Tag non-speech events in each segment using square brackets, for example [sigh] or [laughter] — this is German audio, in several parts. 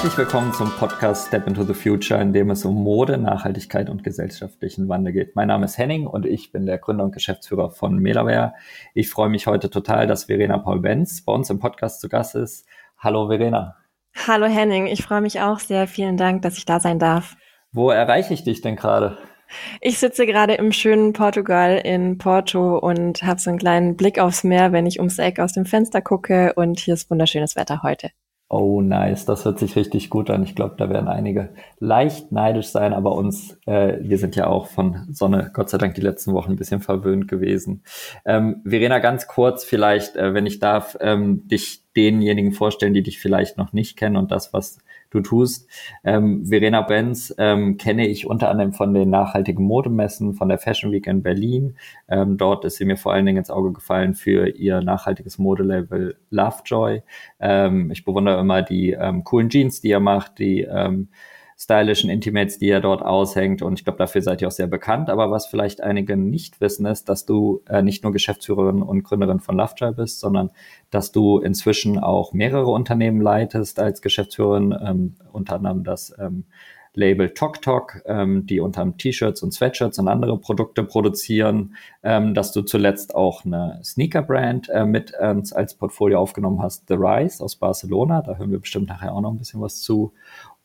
Herzlich willkommen zum Podcast Step into the Future, in dem es um Mode, Nachhaltigkeit und gesellschaftlichen Wandel geht. Mein Name ist Henning und ich bin der Gründer und Geschäftsführer von Melaware. Ich freue mich heute total, dass Verena Paul-Benz bei uns im Podcast zu Gast ist. Hallo Verena. Hallo Henning, ich freue mich auch sehr. Vielen Dank, dass ich da sein darf. Wo erreiche ich dich denn gerade? Ich sitze gerade im schönen Portugal in Porto und habe so einen kleinen Blick aufs Meer, wenn ich ums Eck aus dem Fenster gucke und hier ist wunderschönes Wetter heute. Oh, nice. Das hört sich richtig gut an. Ich glaube, da werden einige leicht neidisch sein, aber uns, äh, wir sind ja auch von Sonne, Gott sei Dank, die letzten Wochen ein bisschen verwöhnt gewesen. Ähm, Verena, ganz kurz vielleicht, äh, wenn ich darf, ähm, dich denjenigen vorstellen, die dich vielleicht noch nicht kennen und das, was du tust. Ähm, Verena Benz ähm, kenne ich unter anderem von den nachhaltigen Modemessen, von der Fashion Week in Berlin. Ähm, dort ist sie mir vor allen Dingen ins Auge gefallen für ihr nachhaltiges Modelabel Lovejoy. Ähm, ich bewundere immer die ähm, coolen Jeans, die er macht, die ähm, stylischen Intimates, die er dort aushängt. Und ich glaube, dafür seid ihr auch sehr bekannt. Aber was vielleicht einige nicht wissen, ist, dass du äh, nicht nur Geschäftsführerin und Gründerin von Lovejoy bist, sondern dass du inzwischen auch mehrere Unternehmen leitest als Geschäftsführerin, ähm, unter anderem das ähm, Label Tok ähm, die unter anderem T-Shirts und Sweatshirts und andere Produkte produzieren, ähm, dass du zuletzt auch eine Sneaker-Brand äh, mit ähm, als Portfolio aufgenommen hast, The Rise aus Barcelona. Da hören wir bestimmt nachher auch noch ein bisschen was zu.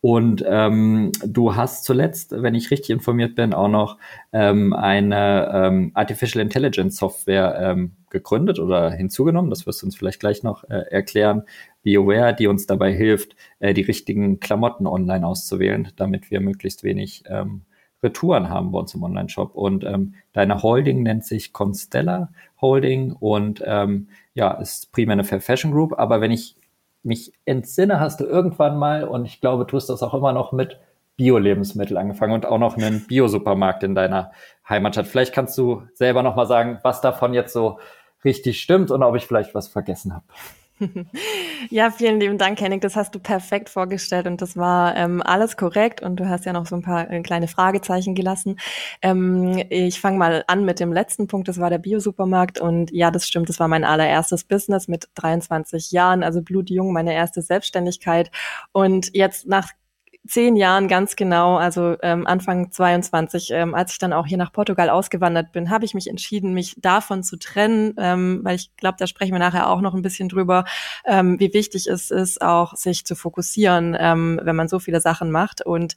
Und ähm, du hast zuletzt, wenn ich richtig informiert bin, auch noch ähm, eine ähm, Artificial Intelligence Software ähm, gegründet oder hinzugenommen. Das wirst du uns vielleicht gleich noch äh, erklären. BioWare, die uns dabei hilft, äh, die richtigen Klamotten online auszuwählen, damit wir möglichst wenig ähm, Retouren haben bei uns im Online-Shop. Und ähm, deine Holding nennt sich Constella Holding und ähm, ja, ist primär eine Fair Fashion Group. Aber wenn ich mich entsinne, hast du irgendwann mal, und ich glaube, tust das auch immer noch mit Bio-Lebensmittel angefangen und auch noch einen Bio-Supermarkt in deiner Heimatstadt. Vielleicht kannst du selber noch mal sagen, was davon jetzt so richtig stimmt und ob ich vielleicht was vergessen habe. Ja, vielen lieben Dank, Henning. Das hast du perfekt vorgestellt und das war ähm, alles korrekt und du hast ja noch so ein paar äh, kleine Fragezeichen gelassen. Ähm, ich fange mal an mit dem letzten Punkt, das war der Biosupermarkt und ja, das stimmt, das war mein allererstes Business mit 23 Jahren, also blutjung, meine erste Selbstständigkeit und jetzt nach zehn Jahren ganz genau, also ähm, Anfang 22, ähm, als ich dann auch hier nach Portugal ausgewandert bin, habe ich mich entschieden, mich davon zu trennen, ähm, weil ich glaube, da sprechen wir nachher auch noch ein bisschen drüber, ähm, wie wichtig es ist, auch sich zu fokussieren, ähm, wenn man so viele Sachen macht. Und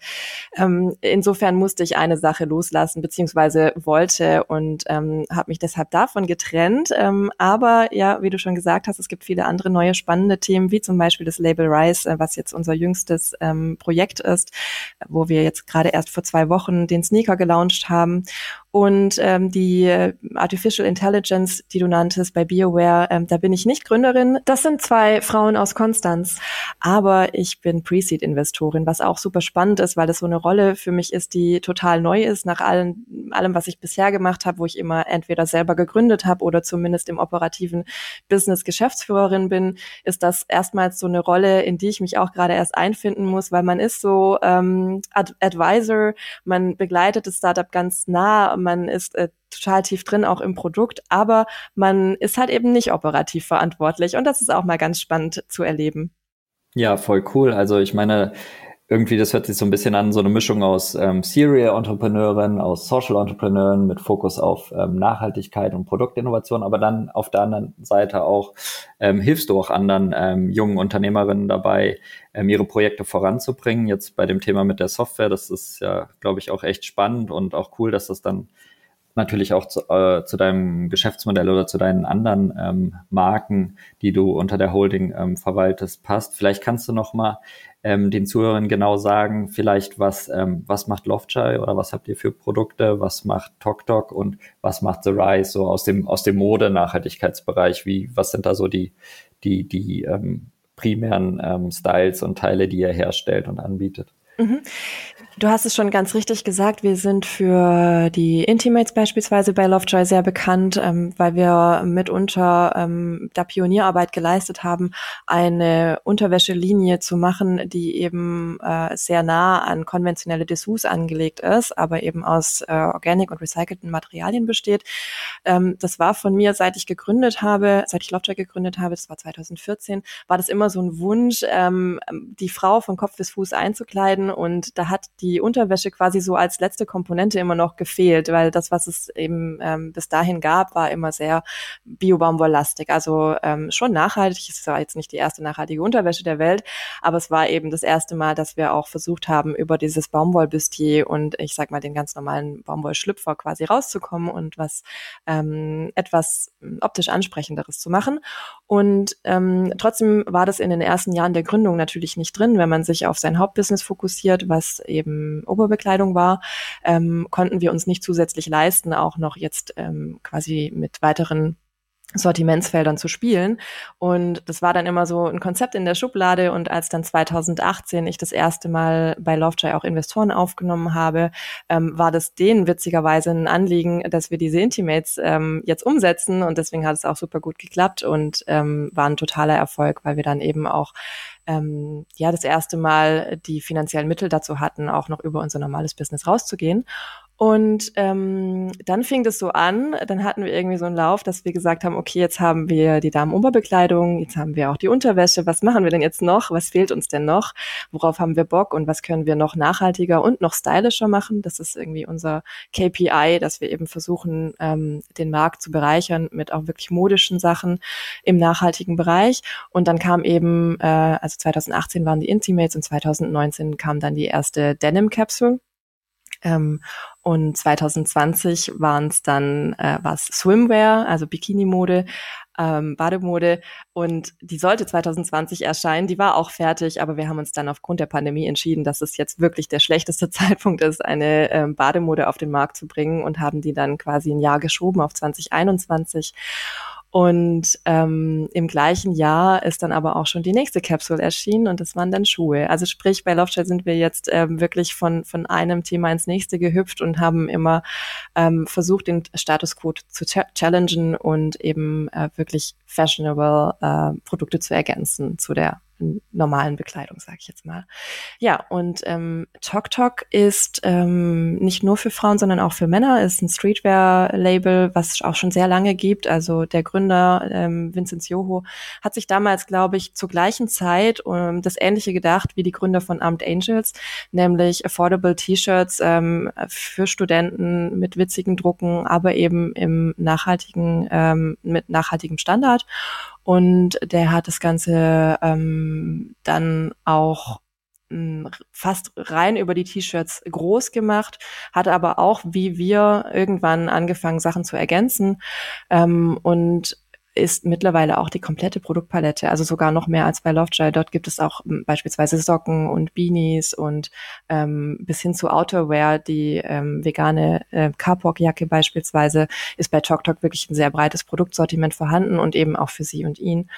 ähm, insofern musste ich eine Sache loslassen, beziehungsweise wollte und ähm, habe mich deshalb davon getrennt. Ähm, aber ja, wie du schon gesagt hast, es gibt viele andere neue spannende Themen, wie zum Beispiel das Label Rise, äh, was jetzt unser jüngstes ähm, Projekt ist, wo wir jetzt gerade erst vor zwei Wochen den Sneaker gelauncht haben. Und ähm, die äh, Artificial Intelligence, die du nanntest bei BioWare, ähm, da bin ich nicht Gründerin. Das sind zwei Frauen aus Konstanz. Aber ich bin Pre-Seed-Investorin, was auch super spannend ist, weil das so eine Rolle für mich ist, die total neu ist nach allem, allem was ich bisher gemacht habe, wo ich immer entweder selber gegründet habe oder zumindest im operativen Business Geschäftsführerin bin, ist das erstmals so eine Rolle, in die ich mich auch gerade erst einfinden muss, weil man ist so ähm, Ad Advisor, man begleitet das Startup ganz nah man ist äh, total tief drin, auch im Produkt, aber man ist halt eben nicht operativ verantwortlich und das ist auch mal ganz spannend zu erleben. Ja, voll cool. Also ich meine, irgendwie, das hört sich so ein bisschen an, so eine Mischung aus ähm, Serial-Entrepreneuren, aus Social-Entrepreneuren mit Fokus auf ähm, Nachhaltigkeit und Produktinnovation, aber dann auf der anderen Seite auch ähm, hilfst du auch anderen ähm, jungen Unternehmerinnen dabei, ähm, ihre Projekte voranzubringen. Jetzt bei dem Thema mit der Software, das ist ja, glaube ich, auch echt spannend und auch cool, dass das dann natürlich auch zu, äh, zu deinem Geschäftsmodell oder zu deinen anderen ähm, Marken, die du unter der Holding ähm, verwaltest, passt. Vielleicht kannst du noch mal ähm, den Zuhörern genau sagen, vielleicht was, ähm, was macht Lovejoy oder was habt ihr für Produkte, was macht TokTok und was macht The Rise so aus dem, aus dem Mode-Nachhaltigkeitsbereich? Wie, was sind da so die, die, die ähm, primären ähm, Styles und Teile, die ihr herstellt und anbietet? Mhm. Du hast es schon ganz richtig gesagt. Wir sind für die Intimates beispielsweise bei Lovejoy sehr bekannt, ähm, weil wir mitunter ähm, da Pionierarbeit geleistet haben, eine Unterwäschelinie zu machen, die eben äh, sehr nah an konventionelle Dessous angelegt ist, aber eben aus äh, organic und recycelten Materialien besteht. Ähm, das war von mir, seit ich gegründet habe, seit ich Lovejoy gegründet habe, das war 2014, war das immer so ein Wunsch, ähm, die Frau von Kopf bis Fuß einzukleiden und da hat die die Unterwäsche quasi so als letzte Komponente immer noch gefehlt, weil das, was es eben ähm, bis dahin gab, war immer sehr biobaumwolllastig. Also ähm, schon nachhaltig. Es war jetzt nicht die erste nachhaltige Unterwäsche der Welt, aber es war eben das erste Mal, dass wir auch versucht haben, über dieses Baumwollbustier und ich sag mal den ganz normalen Baumwollschlüpfer quasi rauszukommen und was ähm, etwas optisch ansprechenderes zu machen. Und ähm, trotzdem war das in den ersten Jahren der Gründung natürlich nicht drin, wenn man sich auf sein Hauptbusiness fokussiert, was eben Oberbekleidung war, ähm, konnten wir uns nicht zusätzlich leisten, auch noch jetzt ähm, quasi mit weiteren Sortimentsfeldern zu spielen. Und das war dann immer so ein Konzept in der Schublade. Und als dann 2018 ich das erste Mal bei Lovejoy auch Investoren aufgenommen habe, ähm, war das denen witzigerweise ein Anliegen, dass wir diese Intimates ähm, jetzt umsetzen. Und deswegen hat es auch super gut geklappt und ähm, war ein totaler Erfolg, weil wir dann eben auch ähm, ja das erste Mal die finanziellen Mittel dazu hatten, auch noch über unser normales Business rauszugehen. Und ähm, dann fing das so an, dann hatten wir irgendwie so einen Lauf, dass wir gesagt haben, okay, jetzt haben wir die Damenoberbekleidung, jetzt haben wir auch die Unterwäsche, was machen wir denn jetzt noch? Was fehlt uns denn noch? Worauf haben wir Bock und was können wir noch nachhaltiger und noch stylischer machen? Das ist irgendwie unser KPI, dass wir eben versuchen, ähm, den Markt zu bereichern mit auch wirklich modischen Sachen im nachhaltigen Bereich. Und dann kam eben, äh, also 2018 waren die Intimates und 2019 kam dann die erste Denim Capsule. Ähm, und 2020 waren es dann äh, was Swimwear, also Bikini-Mode, ähm, Bademode. Und die sollte 2020 erscheinen. Die war auch fertig, aber wir haben uns dann aufgrund der Pandemie entschieden, dass es jetzt wirklich der schlechteste [laughs] Zeitpunkt ist, eine ähm, Bademode auf den Markt zu bringen und haben die dann quasi ein Jahr geschoben auf 2021. Und ähm, im gleichen Jahr ist dann aber auch schon die nächste Capsule erschienen und das waren dann Schuhe. Also sprich, bei Lovechild sind wir jetzt ähm, wirklich von, von einem Thema ins nächste gehüpft und haben immer ähm, versucht, den Status quo zu challengen und eben äh, wirklich fashionable äh, Produkte zu ergänzen zu der normalen Bekleidung, sage ich jetzt mal. Ja, und ähm, Tok Tok ist ähm, nicht nur für Frauen, sondern auch für Männer, ist ein Streetwear-Label, was es auch schon sehr lange gibt. Also der Gründer ähm, Vincent Joho hat sich damals, glaube ich, zur gleichen Zeit ähm, das Ähnliche gedacht wie die Gründer von Armed Angels, nämlich affordable T-Shirts ähm, für Studenten mit witzigen Drucken, aber eben im nachhaltigen, ähm, mit nachhaltigem Standard. Und der hat das Ganze ähm, dann auch hm, fast rein über die T-Shirts groß gemacht, hat aber auch, wie wir, irgendwann angefangen, Sachen zu ergänzen. Ähm, und ist mittlerweile auch die komplette Produktpalette, also sogar noch mehr als bei Lovejoy. Dort gibt es auch ähm, beispielsweise Socken und Beanies und ähm, bis hin zu Outerwear, die ähm, vegane äh, Carpok-Jacke beispielsweise, ist bei TokTok wirklich ein sehr breites Produktsortiment vorhanden und eben auch für sie und ihn.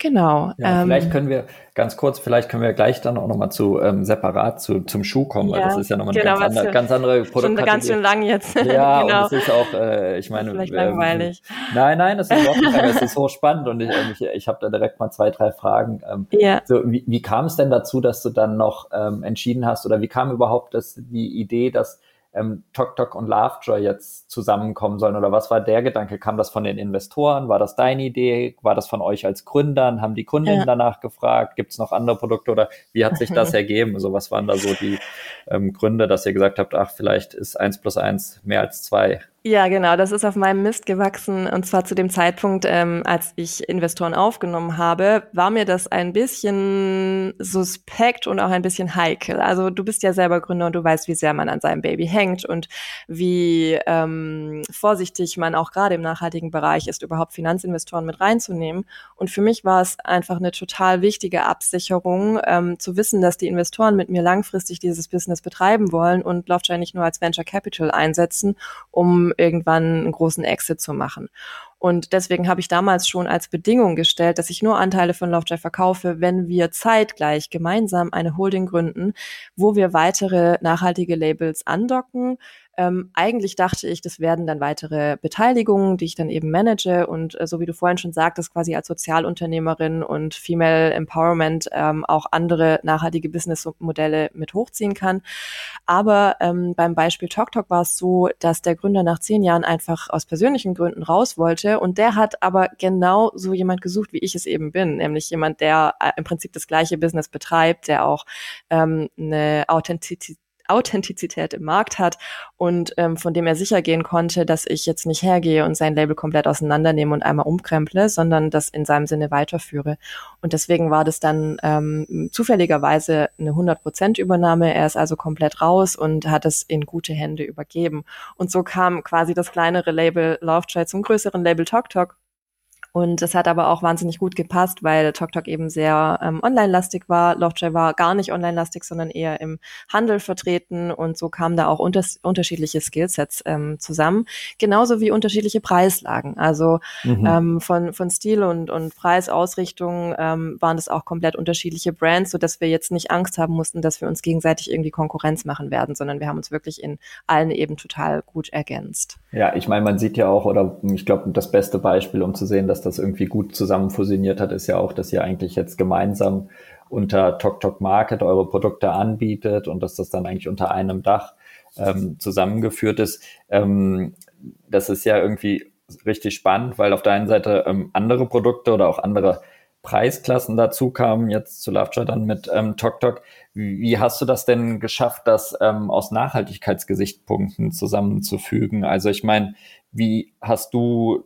Genau. Ja, ähm, vielleicht können wir ganz kurz, vielleicht können wir gleich dann auch nochmal zu ähm, separat zu, zum Schuh kommen, ja, weil das ist ja nochmal eine genau, ganz, andere, ganz andere Produktkategorie. Schon ganz schön lang jetzt. [laughs] Ja, genau. und es ist auch, äh, ich meine, vielleicht ähm, langweilig. Nein, nein, das ist überhaupt nicht es ist [laughs] hochspannend und ich, ich, ich habe da direkt mal zwei, drei Fragen. Ähm, ja. So, wie, wie kam es denn dazu, dass du dann noch ähm, entschieden hast oder wie kam überhaupt das, die Idee, dass ähm, Tok Tok und Lovejoy jetzt zusammenkommen sollen? Oder was war der Gedanke? Kam das von den Investoren? War das deine Idee? War das von euch als Gründern? Haben die Kundinnen ja. danach gefragt? Gibt es noch andere Produkte oder wie hat sich das [laughs] ergeben? Also was waren da so die ähm, Gründe, dass ihr gesagt habt, ach, vielleicht ist eins plus eins mehr als zwei? Ja, genau, das ist auf meinem Mist gewachsen. Und zwar zu dem Zeitpunkt, ähm, als ich Investoren aufgenommen habe, war mir das ein bisschen suspekt und auch ein bisschen heikel. Also du bist ja selber Gründer und du weißt, wie sehr man an seinem Baby hängt und wie ähm, vorsichtig man auch gerade im nachhaltigen Bereich ist, überhaupt Finanzinvestoren mit reinzunehmen. Und für mich war es einfach eine total wichtige Absicherung, ähm, zu wissen, dass die Investoren mit mir langfristig dieses Business betreiben wollen und Lovejoy nicht nur als Venture Capital einsetzen, um irgendwann einen großen Exit zu machen. Und deswegen habe ich damals schon als Bedingung gestellt, dass ich nur Anteile von Lovejoy verkaufe, wenn wir zeitgleich gemeinsam eine Holding gründen, wo wir weitere nachhaltige Labels andocken ähm, eigentlich dachte ich, das werden dann weitere Beteiligungen, die ich dann eben manage. Und äh, so wie du vorhin schon sagtest, quasi als Sozialunternehmerin und Female Empowerment ähm, auch andere nachhaltige Businessmodelle mit hochziehen kann. Aber ähm, beim Beispiel TokTok war es so, dass der Gründer nach zehn Jahren einfach aus persönlichen Gründen raus wollte. Und der hat aber genau so jemand gesucht, wie ich es eben bin, nämlich jemand, der äh, im Prinzip das gleiche Business betreibt, der auch ähm, eine Authentizität Authentizität im Markt hat und ähm, von dem er sicher gehen konnte, dass ich jetzt nicht hergehe und sein Label komplett auseinandernehme und einmal umkremple, sondern das in seinem Sinne weiterführe. Und deswegen war das dann ähm, zufälligerweise eine 100% Übernahme. Er ist also komplett raus und hat es in gute Hände übergeben. Und so kam quasi das kleinere Label Lovejoy zum größeren Label TokTok und es hat aber auch wahnsinnig gut gepasst, weil TokTok eben sehr ähm, online-lastig war. Lovejoy war gar nicht online-lastig, sondern eher im Handel vertreten. Und so kamen da auch unter unterschiedliche Skillsets ähm, zusammen. Genauso wie unterschiedliche Preislagen. Also mhm. ähm, von, von Stil und, und Preisausrichtung ähm, waren das auch komplett unterschiedliche Brands, sodass wir jetzt nicht Angst haben mussten, dass wir uns gegenseitig irgendwie Konkurrenz machen werden, sondern wir haben uns wirklich in allen eben total gut ergänzt. Ja, ich meine, man sieht ja auch, oder ich glaube, das beste Beispiel, um zu sehen, dass das irgendwie gut zusammen fusioniert hat, ist ja auch, dass ihr eigentlich jetzt gemeinsam unter TokTok Market eure Produkte anbietet und dass das dann eigentlich unter einem Dach ähm, zusammengeführt ist. Ähm, das ist ja irgendwie richtig spannend, weil auf der einen Seite ähm, andere Produkte oder auch andere Preisklassen dazu kamen, jetzt zu Lovejoy dann mit ähm, TokTok. Wie, wie hast du das denn geschafft, das ähm, aus Nachhaltigkeitsgesichtspunkten zusammenzufügen? Also ich meine, wie hast du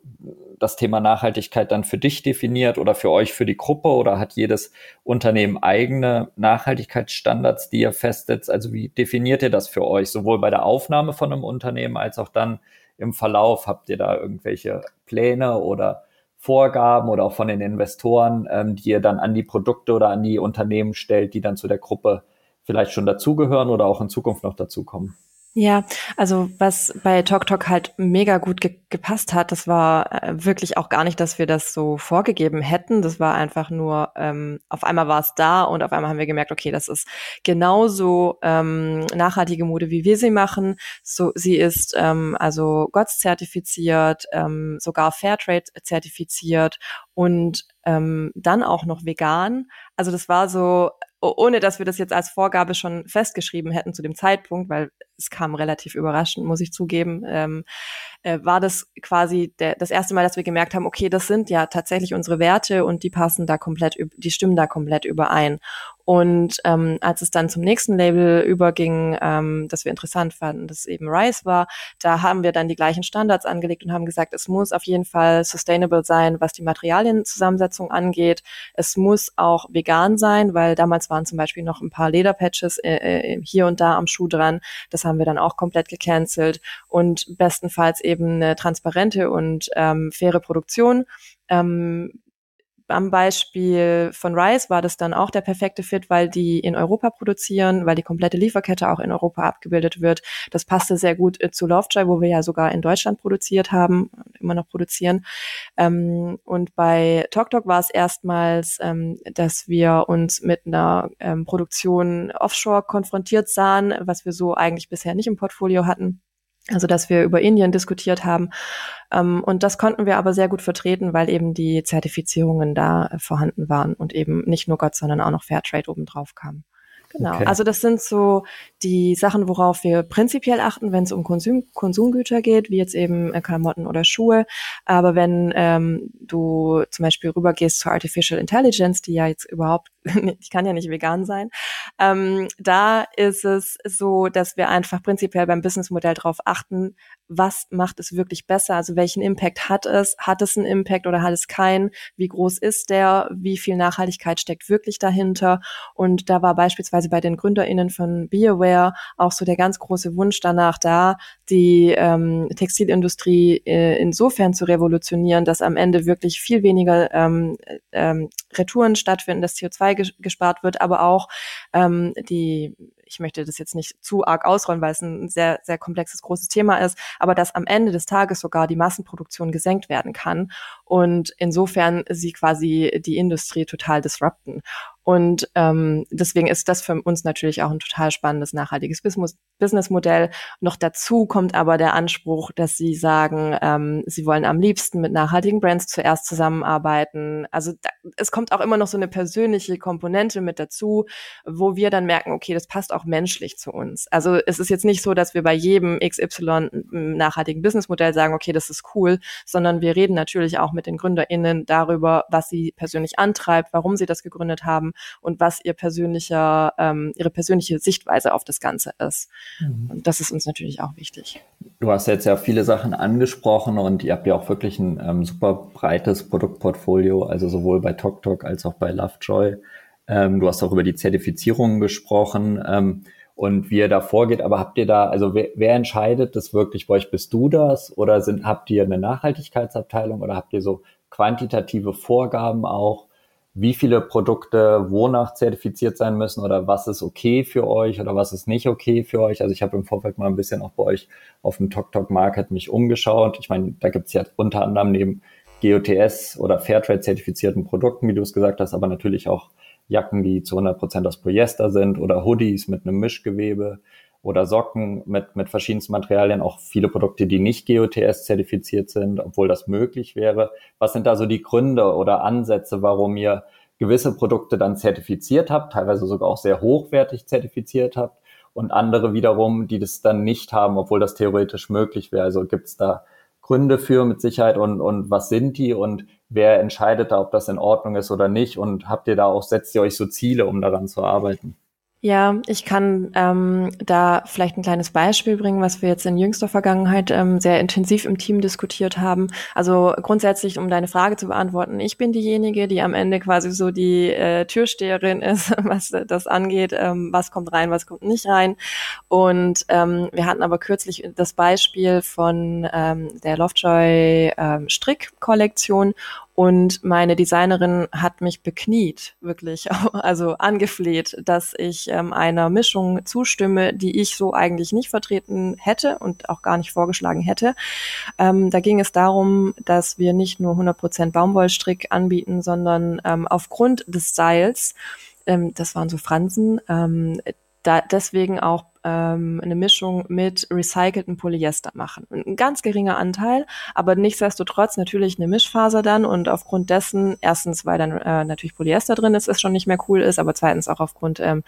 das Thema Nachhaltigkeit dann für dich definiert oder für euch, für die Gruppe oder hat jedes Unternehmen eigene Nachhaltigkeitsstandards, die ihr festsetzt? Also wie definiert ihr das für euch, sowohl bei der Aufnahme von einem Unternehmen als auch dann im Verlauf? Habt ihr da irgendwelche Pläne oder Vorgaben oder auch von den Investoren, ähm, die ihr dann an die Produkte oder an die Unternehmen stellt, die dann zu der Gruppe vielleicht schon dazugehören oder auch in Zukunft noch dazukommen? Ja, also was bei TokTok halt mega gut ge gepasst hat, das war äh, wirklich auch gar nicht, dass wir das so vorgegeben hätten. Das war einfach nur, ähm, auf einmal war es da und auf einmal haben wir gemerkt, okay, das ist genauso ähm, nachhaltige Mode, wie wir sie machen. So, sie ist ähm, also GOTS zertifiziert, ähm, sogar Fairtrade zertifiziert und ähm, dann auch noch vegan. Also das war so ohne dass wir das jetzt als Vorgabe schon festgeschrieben hätten zu dem Zeitpunkt, weil es kam relativ überraschend, muss ich zugeben, ähm, äh, war das quasi der, das erste Mal, dass wir gemerkt haben, okay, das sind ja tatsächlich unsere Werte und die passen da komplett, die stimmen da komplett überein. Und ähm, als es dann zum nächsten Label überging, ähm, das wir interessant fanden, das eben Rise war, da haben wir dann die gleichen Standards angelegt und haben gesagt, es muss auf jeden Fall sustainable sein, was die Materialienzusammensetzung angeht. Es muss auch vegan sein, weil damals waren zum Beispiel noch ein paar Lederpatches äh, äh, hier und da am Schuh dran. Das haben wir dann auch komplett gecancelt und bestenfalls eben eine transparente und ähm, faire Produktion. Ähm, am Beispiel von Rice war das dann auch der perfekte Fit, weil die in Europa produzieren, weil die komplette Lieferkette auch in Europa abgebildet wird. Das passte sehr gut äh, zu Lovejoy, wo wir ja sogar in Deutschland produziert haben, immer noch produzieren. Ähm, und bei TokTok war es erstmals, ähm, dass wir uns mit einer ähm, Produktion offshore konfrontiert sahen, was wir so eigentlich bisher nicht im Portfolio hatten. Also, dass wir über Indien diskutiert haben. Ähm, und das konnten wir aber sehr gut vertreten, weil eben die Zertifizierungen da äh, vorhanden waren und eben nicht nur Gott, sondern auch noch Fairtrade obendrauf kam. Genau. Okay. Also das sind so die Sachen, worauf wir prinzipiell achten, wenn es um Konsum Konsumgüter geht, wie jetzt eben äh, Klamotten oder Schuhe. Aber wenn ähm, du zum Beispiel rübergehst zu Artificial Intelligence, die ja jetzt überhaupt, [laughs] die kann ja nicht vegan sein, ähm, da ist es so, dass wir einfach prinzipiell beim Businessmodell darauf achten, was macht es wirklich besser? Also welchen Impact hat es? Hat es einen Impact oder hat es keinen? Wie groß ist der? Wie viel Nachhaltigkeit steckt wirklich dahinter? Und da war beispielsweise bei den GründerInnen von BeAware auch so der ganz große Wunsch danach da, die ähm, Textilindustrie äh, insofern zu revolutionieren, dass am Ende wirklich viel weniger ähm, ähm, Retouren stattfinden, dass CO2 ges gespart wird, aber auch ähm, die ich möchte das jetzt nicht zu arg ausrollen, weil es ein sehr, sehr komplexes, großes Thema ist, aber dass am Ende des Tages sogar die Massenproduktion gesenkt werden kann und insofern sie quasi die Industrie total disrupten. Und ähm, deswegen ist das für uns natürlich auch ein total spannendes, nachhaltiges Businessmodell. Noch dazu kommt aber der Anspruch, dass sie sagen, ähm, sie wollen am liebsten mit nachhaltigen Brands zuerst zusammenarbeiten. Also da, es kommt auch immer noch so eine persönliche Komponente mit dazu, wo wir dann merken, okay, das passt auch menschlich zu uns. Also es ist jetzt nicht so, dass wir bei jedem XY nachhaltigen Businessmodell sagen, okay, das ist cool, sondern wir reden natürlich auch mit den GründerInnen darüber, was sie persönlich antreibt, warum sie das gegründet haben und was ihr persönlicher, ähm, ihre persönliche Sichtweise auf das Ganze ist. Mhm. Und das ist uns natürlich auch wichtig. Du hast jetzt ja viele Sachen angesprochen und ihr habt ja auch wirklich ein ähm, super breites Produktportfolio, also sowohl bei TokTok als auch bei Lovejoy. Ähm, du hast auch über die Zertifizierungen gesprochen ähm, und wie ihr da vorgeht. Aber habt ihr da, also wer, wer entscheidet das wirklich bei euch? Bist du das oder sind, habt ihr eine Nachhaltigkeitsabteilung oder habt ihr so quantitative Vorgaben auch? Wie viele Produkte wonach zertifiziert sein müssen oder was ist okay für euch oder was ist nicht okay für euch. Also ich habe im Vorfeld mal ein bisschen auch bei euch auf dem TokTok Market mich umgeschaut. Ich meine, da gibt es ja unter anderem neben GOTS oder Fairtrade zertifizierten Produkten, wie du es gesagt hast, aber natürlich auch Jacken, die zu 100 Prozent aus Polyester sind oder Hoodies mit einem Mischgewebe oder Socken mit, mit verschiedensten Materialien, auch viele Produkte, die nicht GOTS zertifiziert sind, obwohl das möglich wäre. Was sind da so die Gründe oder Ansätze, warum ihr gewisse Produkte dann zertifiziert habt, teilweise sogar auch sehr hochwertig zertifiziert habt und andere wiederum, die das dann nicht haben, obwohl das theoretisch möglich wäre. Also gibt es da Gründe für mit Sicherheit und, und was sind die und wer entscheidet da, ob das in Ordnung ist oder nicht und habt ihr da auch, setzt ihr euch so Ziele, um daran zu arbeiten? Ja, ich kann ähm, da vielleicht ein kleines Beispiel bringen, was wir jetzt in jüngster Vergangenheit ähm, sehr intensiv im Team diskutiert haben. Also grundsätzlich, um deine Frage zu beantworten, ich bin diejenige, die am Ende quasi so die äh, Türsteherin [laughs] ist, was das angeht, ähm, was kommt rein, was kommt nicht rein. Und ähm, wir hatten aber kürzlich das Beispiel von ähm, der Lovejoy ähm, Strickkollektion und meine Designerin hat mich bekniet, wirklich, [laughs] also angefleht, dass ich ähm, einer Mischung zustimme, die ich so eigentlich nicht vertreten hätte und auch gar nicht vorgeschlagen hätte. Ähm, da ging es darum, dass wir nicht nur 100% Baumwollstrick anbieten, sondern ähm, aufgrund des Styles, ähm, das waren so Fransen, ähm, da deswegen auch ähm, eine Mischung mit recyceltem Polyester machen. Ein ganz geringer Anteil, aber nichtsdestotrotz natürlich eine Mischfaser dann und aufgrund dessen, erstens, weil dann äh, natürlich Polyester drin ist, es schon nicht mehr cool ist, aber zweitens auch aufgrund ähm,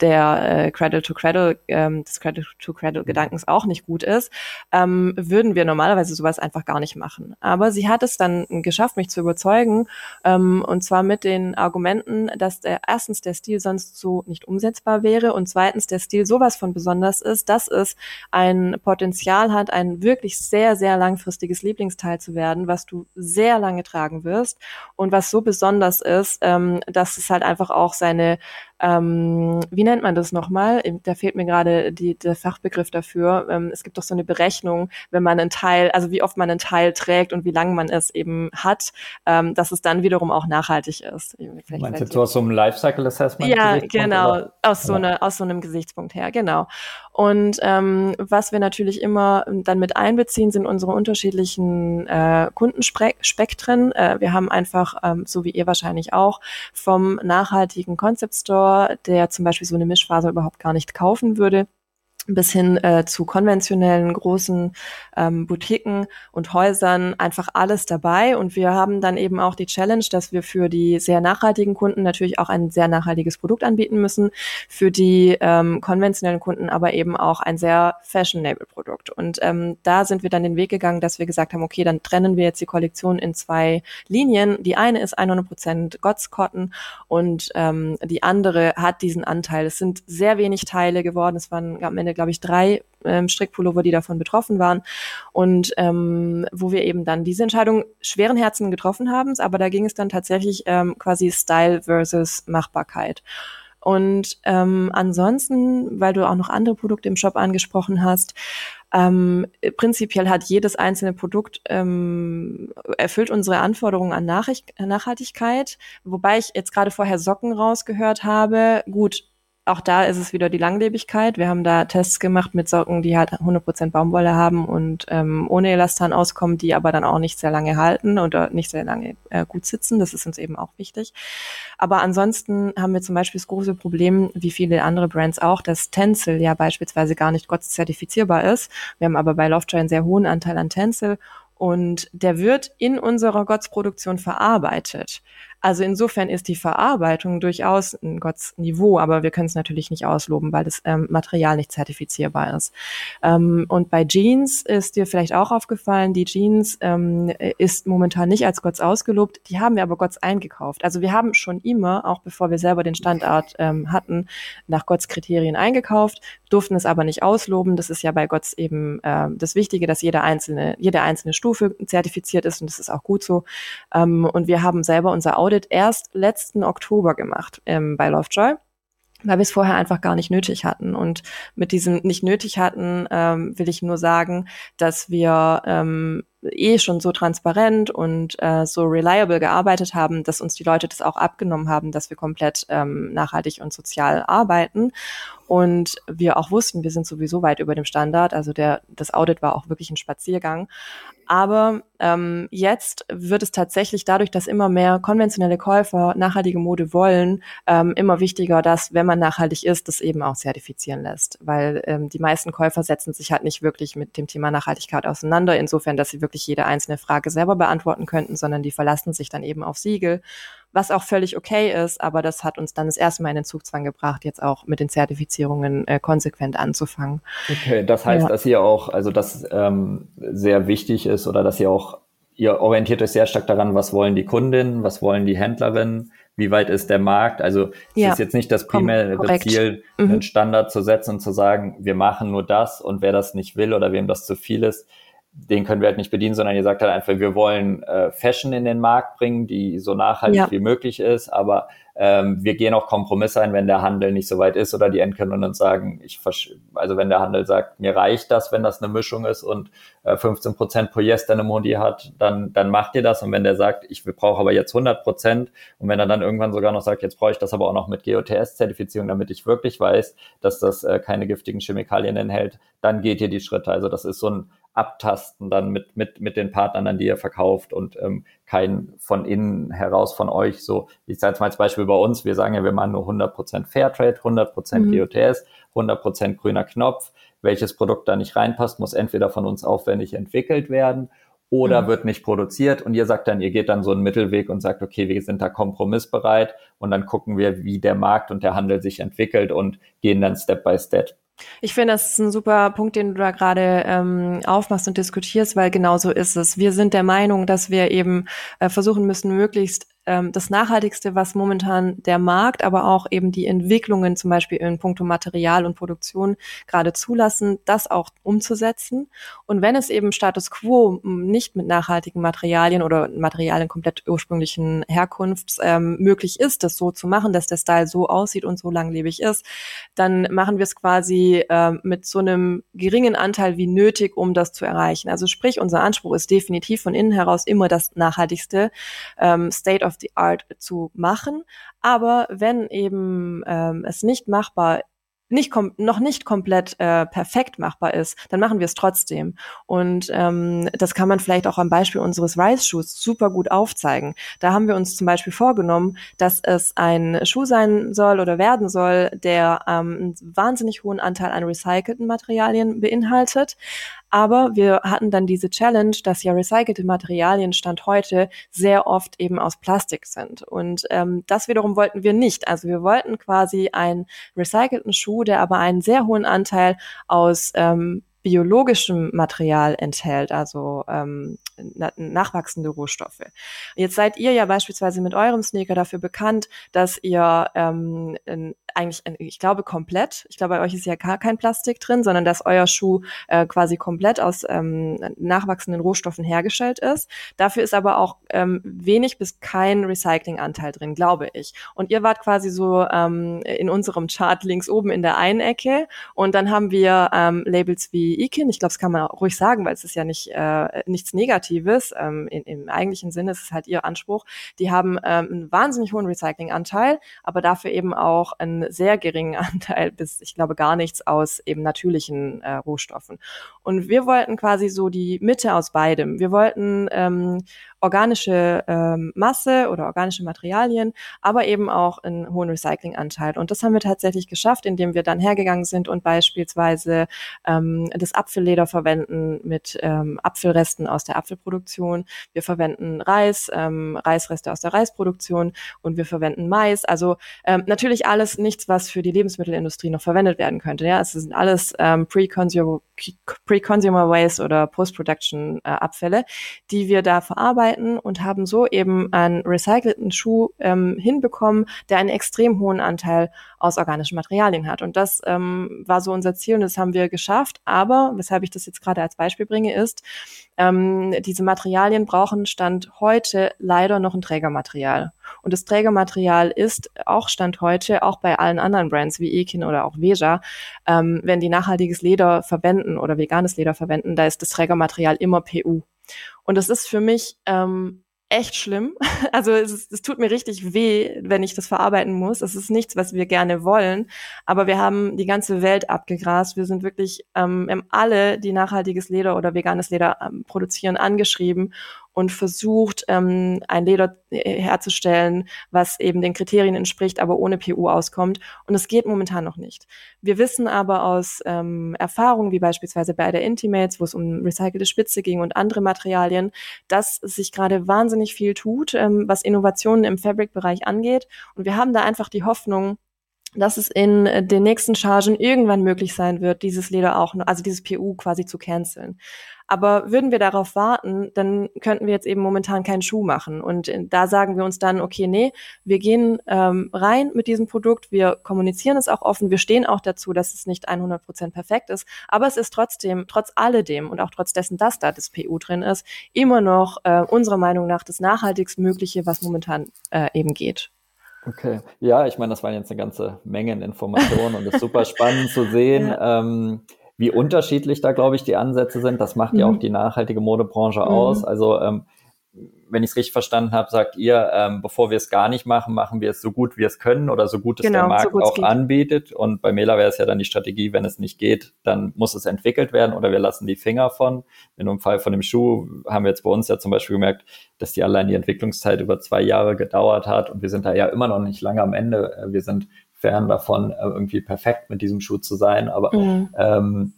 der äh, Cradle-to-Cradle, ähm, des Cradle-to-Cradle-Gedankens auch nicht gut ist, ähm, würden wir normalerweise sowas einfach gar nicht machen. Aber sie hat es dann geschafft, mich zu überzeugen, ähm, und zwar mit den Argumenten, dass der erstens der Stil sonst so nicht umsetzbar wäre und zweitens der Stil sowas von davon besonders ist, dass es ein Potenzial hat, ein wirklich sehr, sehr langfristiges Lieblingsteil zu werden, was du sehr lange tragen wirst und was so besonders ist, ähm, dass es halt einfach auch seine ähm, wie nennt man das nochmal? Da fehlt mir gerade der Fachbegriff dafür. Ähm, es gibt doch so eine Berechnung, wenn man einen Teil, also wie oft man einen Teil trägt und wie lange man es eben hat, ähm, dass es dann wiederum auch nachhaltig ist. Vielleicht Meinst du aus so einem Lifecycle Assessment? Ja, genau, aus so, eine, aus so einem Gesichtspunkt her, genau. Und ähm, was wir natürlich immer dann mit einbeziehen, sind unsere unterschiedlichen äh, Kundenspektren. Äh, wir haben einfach, ähm, so wie ihr wahrscheinlich auch, vom nachhaltigen Concept Store, der zum Beispiel so eine Mischfaser überhaupt gar nicht kaufen würde, bis hin äh, zu konventionellen großen ähm, Boutiquen und Häusern einfach alles dabei. Und wir haben dann eben auch die Challenge, dass wir für die sehr nachhaltigen Kunden natürlich auch ein sehr nachhaltiges Produkt anbieten müssen, für die ähm, konventionellen Kunden aber eben auch ein sehr fashionable Produkt. Und ähm, da sind wir dann den Weg gegangen, dass wir gesagt haben, okay, dann trennen wir jetzt die Kollektion in zwei Linien. Die eine ist 100% Gots Cotton und ähm, die andere hat diesen Anteil. Es sind sehr wenig Teile geworden. Es waren am Ende glaube ich, drei ähm, Strickpullover, die davon betroffen waren. Und ähm, wo wir eben dann diese Entscheidung schweren Herzen getroffen haben, aber da ging es dann tatsächlich ähm, quasi Style versus Machbarkeit. Und ähm, ansonsten, weil du auch noch andere Produkte im Shop angesprochen hast, ähm, prinzipiell hat jedes einzelne Produkt ähm, erfüllt unsere Anforderungen an Nachricht Nachhaltigkeit. Wobei ich jetzt gerade vorher Socken rausgehört habe. Gut, auch da ist es wieder die Langlebigkeit. Wir haben da Tests gemacht mit Socken, die halt 100% Baumwolle haben und ähm, ohne Elastan auskommen, die aber dann auch nicht sehr lange halten oder nicht sehr lange äh, gut sitzen. Das ist uns eben auch wichtig. Aber ansonsten haben wir zum Beispiel das große Problem, wie viele andere Brands auch, dass Tencel ja beispielsweise gar nicht GOTS zertifizierbar ist. Wir haben aber bei Lovejoy einen sehr hohen Anteil an Tencel und der wird in unserer GOTS-Produktion verarbeitet. Also insofern ist die Verarbeitung durchaus ein Gottsniveau, aber wir können es natürlich nicht ausloben, weil das ähm, Material nicht zertifizierbar ist. Ähm, und bei Jeans ist dir vielleicht auch aufgefallen, die Jeans ähm, ist momentan nicht als Gotts ausgelobt, die haben wir aber Gotts eingekauft. Also wir haben schon immer, auch bevor wir selber den Standort ähm, hatten, nach Gotts Kriterien eingekauft, durften es aber nicht ausloben. Das ist ja bei Gotts eben äh, das Wichtige, dass jede einzelne, jede einzelne Stufe zertifiziert ist und das ist auch gut so. Ähm, und wir haben selber unser Audit erst letzten Oktober gemacht ähm, bei Lovejoy weil wir es vorher einfach gar nicht nötig hatten. Und mit diesem nicht nötig hatten, ähm, will ich nur sagen, dass wir ähm, eh schon so transparent und äh, so reliable gearbeitet haben, dass uns die Leute das auch abgenommen haben, dass wir komplett ähm, nachhaltig und sozial arbeiten. Und wir auch wussten, wir sind sowieso weit über dem Standard. Also der, das Audit war auch wirklich ein Spaziergang. Aber ähm, jetzt wird es tatsächlich dadurch, dass immer mehr konventionelle Käufer nachhaltige Mode wollen, ähm, immer wichtiger, dass, wenn man nachhaltig ist, das eben auch zertifizieren lässt. Weil ähm, die meisten Käufer setzen sich halt nicht wirklich mit dem Thema Nachhaltigkeit auseinander, insofern, dass sie wirklich jede einzelne Frage selber beantworten könnten, sondern die verlassen sich dann eben auf Siegel was auch völlig okay ist, aber das hat uns dann das erste Mal in den Zugzwang gebracht, jetzt auch mit den Zertifizierungen äh, konsequent anzufangen. Okay, das heißt, ja. dass ihr auch, also das ähm, sehr wichtig ist oder dass ihr auch, ihr orientiert euch sehr stark daran, was wollen die Kundinnen, was wollen die Händlerinnen, wie weit ist der Markt? Also es ja, ist jetzt nicht das primäre Ziel, mhm. einen Standard zu setzen und zu sagen, wir machen nur das und wer das nicht will oder wem das zu viel ist, den können wir halt nicht bedienen, sondern ihr sagt halt einfach, wir wollen äh, Fashion in den Markt bringen, die so nachhaltig ja. wie möglich ist, aber ähm, wir gehen auch Kompromisse ein, wenn der Handel nicht so weit ist oder die Endkunden uns sagen, ich also wenn der Handel sagt, mir reicht das, wenn das eine Mischung ist und äh, 15 Prozent Polyester eine Modi hat, dann, dann macht ihr das und wenn der sagt, ich brauche aber jetzt 100 Prozent und wenn er dann irgendwann sogar noch sagt, jetzt brauche ich das aber auch noch mit GOTS-Zertifizierung, damit ich wirklich weiß, dass das äh, keine giftigen Chemikalien enthält, dann geht ihr die Schritte. Also das ist so ein abtasten dann mit, mit, mit den Partnern, an die ihr verkauft und ähm, kein von innen heraus von euch so, ich sage jetzt mal als Beispiel bei uns, wir sagen ja, wir machen nur 100% Fairtrade, 100% mhm. GOTS, 100% grüner Knopf. Welches Produkt da nicht reinpasst, muss entweder von uns aufwendig entwickelt werden oder mhm. wird nicht produziert und ihr sagt dann, ihr geht dann so einen Mittelweg und sagt, okay, wir sind da kompromissbereit und dann gucken wir, wie der Markt und der Handel sich entwickelt und gehen dann Step by Step ich finde, das ist ein super Punkt, den du da gerade ähm, aufmachst und diskutierst, weil genau so ist es. Wir sind der Meinung, dass wir eben äh, versuchen müssen, möglichst ähm, das Nachhaltigste, was momentan der Markt, aber auch eben die Entwicklungen zum Beispiel in puncto Material und Produktion gerade zulassen, das auch umzusetzen. Und wenn es eben Status quo nicht mit nachhaltigen Materialien oder Materialien komplett ursprünglichen Herkunfts ähm, möglich ist, das so zu machen, dass der Style so aussieht und so langlebig ist, dann machen wir es quasi ähm, mit so einem geringen Anteil wie nötig, um das zu erreichen. Also sprich, unser Anspruch ist definitiv von innen heraus immer das nachhaltigste ähm, State of the Art zu machen. Aber wenn eben ähm, es nicht machbar nicht noch nicht komplett äh, perfekt machbar ist, dann machen wir es trotzdem. Und ähm, das kann man vielleicht auch am Beispiel unseres Rice-Schuhs super gut aufzeigen. Da haben wir uns zum Beispiel vorgenommen, dass es ein Schuh sein soll oder werden soll, der ähm, einen wahnsinnig hohen Anteil an recycelten Materialien beinhaltet, aber wir hatten dann diese Challenge, dass ja recycelte Materialien Stand heute sehr oft eben aus Plastik sind. Und ähm, das wiederum wollten wir nicht. Also wir wollten quasi einen recycelten Schuh, der aber einen sehr hohen Anteil aus ähm, biologischem Material enthält, also ähm, na nachwachsende Rohstoffe. Jetzt seid ihr ja beispielsweise mit eurem Sneaker dafür bekannt, dass ihr ähm, in, eigentlich, ich glaube, komplett, ich glaube, bei euch ist ja gar kein Plastik drin, sondern dass euer Schuh äh, quasi komplett aus ähm, nachwachsenden Rohstoffen hergestellt ist. Dafür ist aber auch ähm, wenig bis kein Recyclinganteil drin, glaube ich. Und ihr wart quasi so ähm, in unserem Chart links oben in der einen Ecke und dann haben wir ähm, Labels wie Ekin. Ich glaube, das kann man ruhig sagen, weil es ist ja nicht äh, nichts Negatives. Ähm, in, Im eigentlichen Sinne ist es halt ihr Anspruch. Die haben ähm, einen wahnsinnig hohen Recyclinganteil, aber dafür eben auch einen sehr geringen [laughs] Anteil, bis ich glaube gar nichts aus eben natürlichen äh, Rohstoffen. Und wir wollten quasi so die Mitte aus beidem. Wir wollten ähm, organische ähm, Masse oder organische Materialien, aber eben auch einen hohen Recyclinganteil. Und das haben wir tatsächlich geschafft, indem wir dann hergegangen sind und beispielsweise ähm, das Apfelleder verwenden mit ähm, Apfelresten aus der Apfelproduktion. Wir verwenden Reis, ähm, Reisreste aus der Reisproduktion und wir verwenden Mais. Also ähm, natürlich alles nichts, was für die Lebensmittelindustrie noch verwendet werden könnte. Ja, es sind alles ähm, Pre-Consumer Pre Waste oder Post-Production äh, Abfälle, die wir da verarbeiten arbeiten und haben so eben einen recycelten Schuh ähm, hinbekommen, der einen extrem hohen Anteil aus organischen Materialien hat. Und das ähm, war so unser Ziel und das haben wir geschafft. Aber, weshalb ich das jetzt gerade als Beispiel bringe, ist, ähm, diese Materialien brauchen Stand heute leider noch ein Trägermaterial. Und das Trägermaterial ist auch Stand heute, auch bei allen anderen Brands wie Ekin oder auch Veja, ähm, wenn die nachhaltiges Leder verwenden oder veganes Leder verwenden, da ist das Trägermaterial immer PU. Und das ist für mich ähm, echt schlimm. [laughs] Also es, es tut mir richtig weh, wenn ich das verarbeiten muss. Es ist nichts, was wir gerne wollen. Aber wir haben die ganze Welt abgegrast. Wir sind wirklich ähm, alle, die nachhaltiges Leder oder veganes Leder ähm, produzieren, angeschrieben und versucht, ähm, ein Leder äh, herzustellen, was eben den Kriterien entspricht, aber ohne PU auskommt. Und es geht momentan noch nicht. Wir wissen aber aus ähm, Erfahrungen, wie beispielsweise bei der Intimates, wo es um recycelte Spitze ging und andere Materialien, dass sich gerade wahnsinnig viel tut, ähm, was Innovationen im Fabric-Bereich angeht. Und wir haben da einfach die Hoffnung, dass es in äh, den nächsten Chargen irgendwann möglich sein wird, dieses Leder auch, also dieses PU quasi zu canceln. Aber würden wir darauf warten, dann könnten wir jetzt eben momentan keinen Schuh machen. Und äh, da sagen wir uns dann, okay, nee, wir gehen ähm, rein mit diesem Produkt, wir kommunizieren es auch offen, wir stehen auch dazu, dass es nicht 100 Prozent perfekt ist, aber es ist trotzdem, trotz alledem und auch trotz dessen, dass da das PU drin ist, immer noch äh, unserer Meinung nach das nachhaltigst Mögliche, was momentan äh, eben geht. Okay, ja, ich meine, das waren jetzt eine ganze Menge Informationen und es ist super spannend zu sehen. [laughs] Ja. Ähm, wie unterschiedlich da, glaube ich, die Ansätze sind. Das macht mhm. ja auch die nachhaltige Modebranche mhm. aus. Also ähm, wenn ich es richtig verstanden habe, sagt ihr, ähm, bevor wir es gar nicht machen, machen wir es so gut wir es können oder so gut es genau, der Markt so auch geht. anbietet. Und bei Mela wäre es ja dann die Strategie, wenn es nicht geht, dann muss es entwickelt werden oder wir lassen die Finger von. In dem Fall von dem Schuh haben wir jetzt bei uns ja zum Beispiel gemerkt, dass die allein die Entwicklungszeit über zwei Jahre gedauert hat und wir sind da ja immer noch nicht lange am Ende. Äh, wir sind fern davon, äh, irgendwie perfekt mit diesem Schuh zu sein, aber mhm. ähm,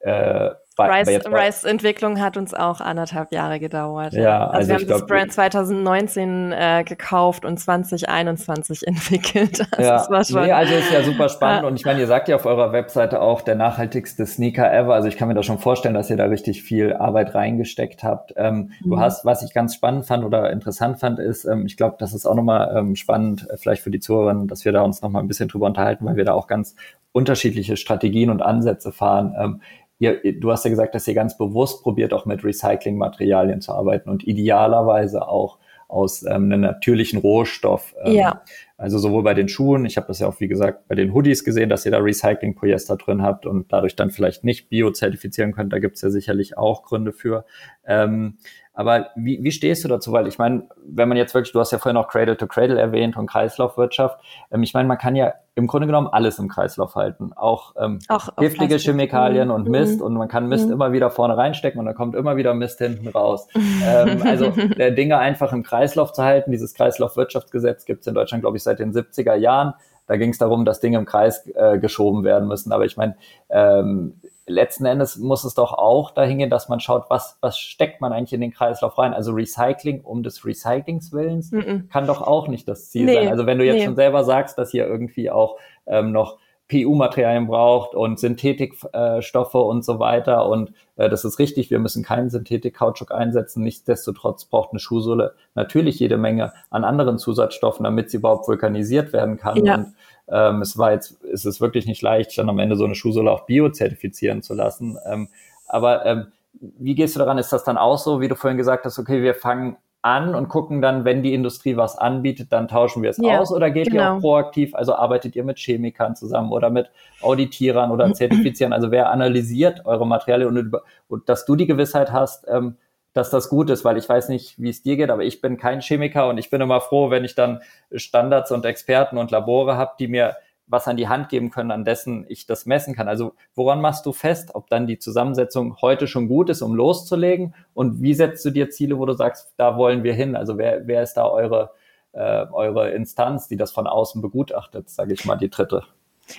äh, Rice-Entwicklung hat uns auch anderthalb Jahre gedauert. Ja, also, also wir haben glaub, das Brand 2019 äh, gekauft und 2021 [laughs] entwickelt. Also ja, war schon, nee, also ist ja super spannend ja. und ich meine, ihr sagt ja auf eurer Webseite auch der nachhaltigste Sneaker ever. Also ich kann mir da schon vorstellen, dass ihr da richtig viel Arbeit reingesteckt habt. Ähm, mhm. Du hast, was ich ganz spannend fand oder interessant fand, ist, ähm, ich glaube, das ist auch nochmal ähm, spannend, äh, vielleicht für die Zuhörerinnen, dass wir da uns nochmal ein bisschen drüber unterhalten, weil wir da auch ganz unterschiedliche Strategien und Ansätze fahren. Ähm, ihr, du hast ja gesagt, dass ihr ganz bewusst probiert, auch mit Recyclingmaterialien zu arbeiten und idealerweise auch aus ähm, einem natürlichen Rohstoff. Ähm, ja. Also sowohl bei den Schuhen, ich habe das ja auch, wie gesagt, bei den Hoodies gesehen, dass ihr da Recycling-Polyester drin habt und dadurch dann vielleicht nicht bio-zertifizieren könnt. Da gibt's ja sicherlich auch Gründe für. Ähm, aber wie, wie stehst du dazu? Weil ich meine, wenn man jetzt wirklich, du hast ja vorhin auch Cradle to Cradle erwähnt und Kreislaufwirtschaft. Ähm, ich meine, man kann ja im Grunde genommen alles im Kreislauf halten. Auch, ähm, auch giftige Chemikalien und Mist. Mhm. Und man kann Mist mhm. immer wieder vorne reinstecken und dann kommt immer wieder Mist hinten raus. [laughs] ähm, also [laughs] äh, Dinge einfach im Kreislauf zu halten. Dieses Kreislaufwirtschaftsgesetz gibt es in Deutschland, glaube ich, seit den 70er Jahren. Da ging es darum, dass Dinge im Kreis äh, geschoben werden müssen. Aber ich meine, ähm, letzten Endes muss es doch auch dahin gehen, dass man schaut, was, was steckt man eigentlich in den Kreislauf rein. Also Recycling um des Recyclings willens mm -mm. kann doch auch nicht das Ziel nee, sein. Also wenn du jetzt nee. schon selber sagst, dass hier irgendwie auch ähm, noch PU-Materialien braucht und Synthetikstoffe äh, und so weiter. Und äh, das ist richtig, wir müssen keinen Synthetik-Kautschuk einsetzen. Nichtsdestotrotz braucht eine Schuhsohle natürlich jede Menge an anderen Zusatzstoffen, damit sie überhaupt vulkanisiert werden kann. Ja. Und ähm, es war jetzt, es ist wirklich nicht leicht, dann am Ende so eine Schuhsohle auch bio-zertifizieren zu lassen. Ähm, aber ähm, wie gehst du daran? Ist das dann auch so, wie du vorhin gesagt hast, okay, wir fangen an und gucken dann, wenn die Industrie was anbietet, dann tauschen wir es ja, aus oder geht genau. ihr auch proaktiv, also arbeitet ihr mit Chemikern zusammen oder mit Auditierern oder [clears throat] Zertifizierern, also wer analysiert eure Materialien und, und dass du die Gewissheit hast, ähm, dass das gut ist, weil ich weiß nicht, wie es dir geht, aber ich bin kein Chemiker und ich bin immer froh, wenn ich dann Standards und Experten und Labore habe, die mir was an die Hand geben können, an dessen ich das messen kann. Also woran machst du fest, ob dann die Zusammensetzung heute schon gut ist, um loszulegen? Und wie setzt du dir Ziele, wo du sagst, da wollen wir hin? Also wer, wer ist da eure, äh, eure Instanz, die das von außen begutachtet, sage ich mal, die dritte?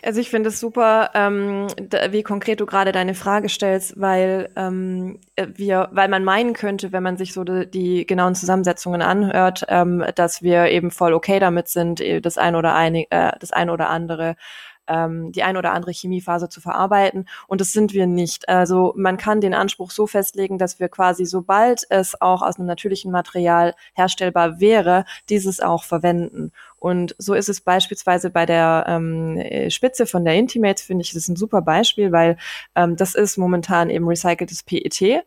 Also ich finde es super, ähm, wie konkret du gerade deine Frage stellst, weil ähm, wir, weil man meinen könnte, wenn man sich so die, die genauen Zusammensetzungen anhört, ähm, dass wir eben voll okay damit sind, eh, das ein oder eine, äh, das ein oder andere ähm, die ein oder andere Chemiephase zu verarbeiten. Und das sind wir nicht. Also man kann den Anspruch so festlegen, dass wir quasi, sobald es auch aus einem natürlichen Material herstellbar wäre, dieses auch verwenden. Und so ist es beispielsweise bei der ähm, Spitze von der Intimates, finde ich, das ist ein super Beispiel, weil ähm, das ist momentan eben recyceltes PET.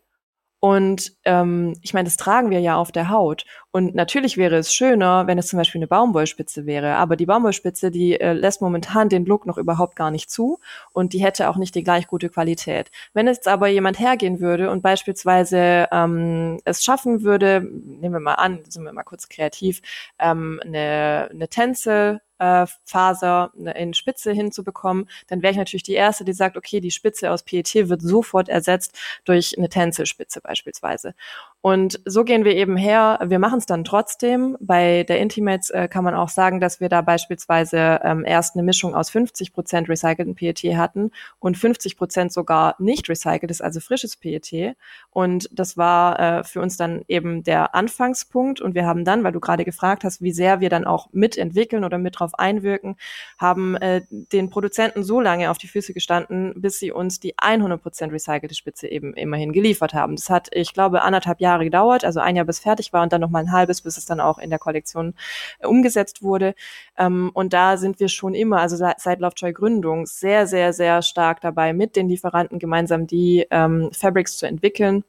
Und ähm, ich meine, das tragen wir ja auf der Haut. Und natürlich wäre es schöner, wenn es zum Beispiel eine Baumwollspitze wäre. Aber die Baumwollspitze, die äh, lässt momentan den Look noch überhaupt gar nicht zu und die hätte auch nicht die gleich gute Qualität. Wenn jetzt aber jemand hergehen würde und beispielsweise ähm, es schaffen würde, nehmen wir mal an, sind wir mal kurz kreativ, ähm, eine, eine Tänze äh, Faser in Spitze hinzubekommen, dann wäre ich natürlich die Erste, die sagt, okay, die Spitze aus PET wird sofort ersetzt durch eine Tänzelspitze beispielsweise. Und so gehen wir eben her. Wir machen es dann trotzdem. Bei der Intimates äh, kann man auch sagen, dass wir da beispielsweise ähm, erst eine Mischung aus 50 Prozent recycelten PET hatten und 50 Prozent sogar nicht recyceltes, also frisches PET. Und das war äh, für uns dann eben der Anfangspunkt. Und wir haben dann, weil du gerade gefragt hast, wie sehr wir dann auch mitentwickeln oder mit drauf einwirken, haben äh, den Produzenten so lange auf die Füße gestanden, bis sie uns die 100 Prozent recycelte Spitze eben immerhin geliefert haben. Das hat, ich glaube, anderthalb Jahre Jahre gedauert, also ein Jahr bis fertig war und dann noch mal ein halbes, bis es dann auch in der Kollektion äh, umgesetzt wurde. Ähm, und da sind wir schon immer, also seit, seit Lovejoy Gründung, sehr, sehr, sehr stark dabei, mit den Lieferanten gemeinsam die ähm, Fabrics zu entwickeln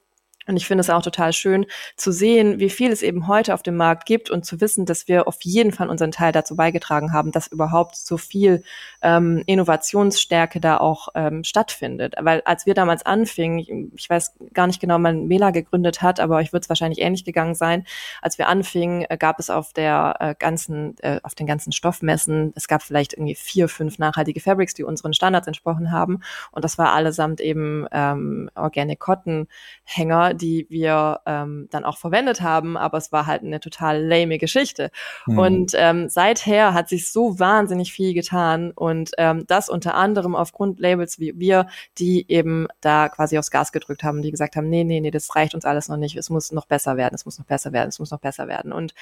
und ich finde es auch total schön zu sehen, wie viel es eben heute auf dem Markt gibt und zu wissen, dass wir auf jeden Fall unseren Teil dazu beigetragen haben, dass überhaupt so viel ähm, Innovationsstärke da auch ähm, stattfindet. Weil als wir damals anfingen, ich weiß gar nicht genau, wann Mela gegründet hat, aber euch wird es wahrscheinlich ähnlich gegangen sein. Als wir anfingen, äh, gab es auf der äh, ganzen, äh, auf den ganzen Stoffmessen, es gab vielleicht irgendwie vier, fünf nachhaltige Fabrics, die unseren Standards entsprochen haben. Und das war allesamt eben ähm, Organic Cotton Hänger die wir ähm, dann auch verwendet haben, aber es war halt eine total lame Geschichte. Mhm. Und ähm, seither hat sich so wahnsinnig viel getan und ähm, das unter anderem aufgrund Labels wie wir, die eben da quasi aufs Gas gedrückt haben, die gesagt haben, nee, nee, nee, das reicht uns alles noch nicht, es muss noch besser werden, es muss noch besser werden, es muss noch besser werden. Und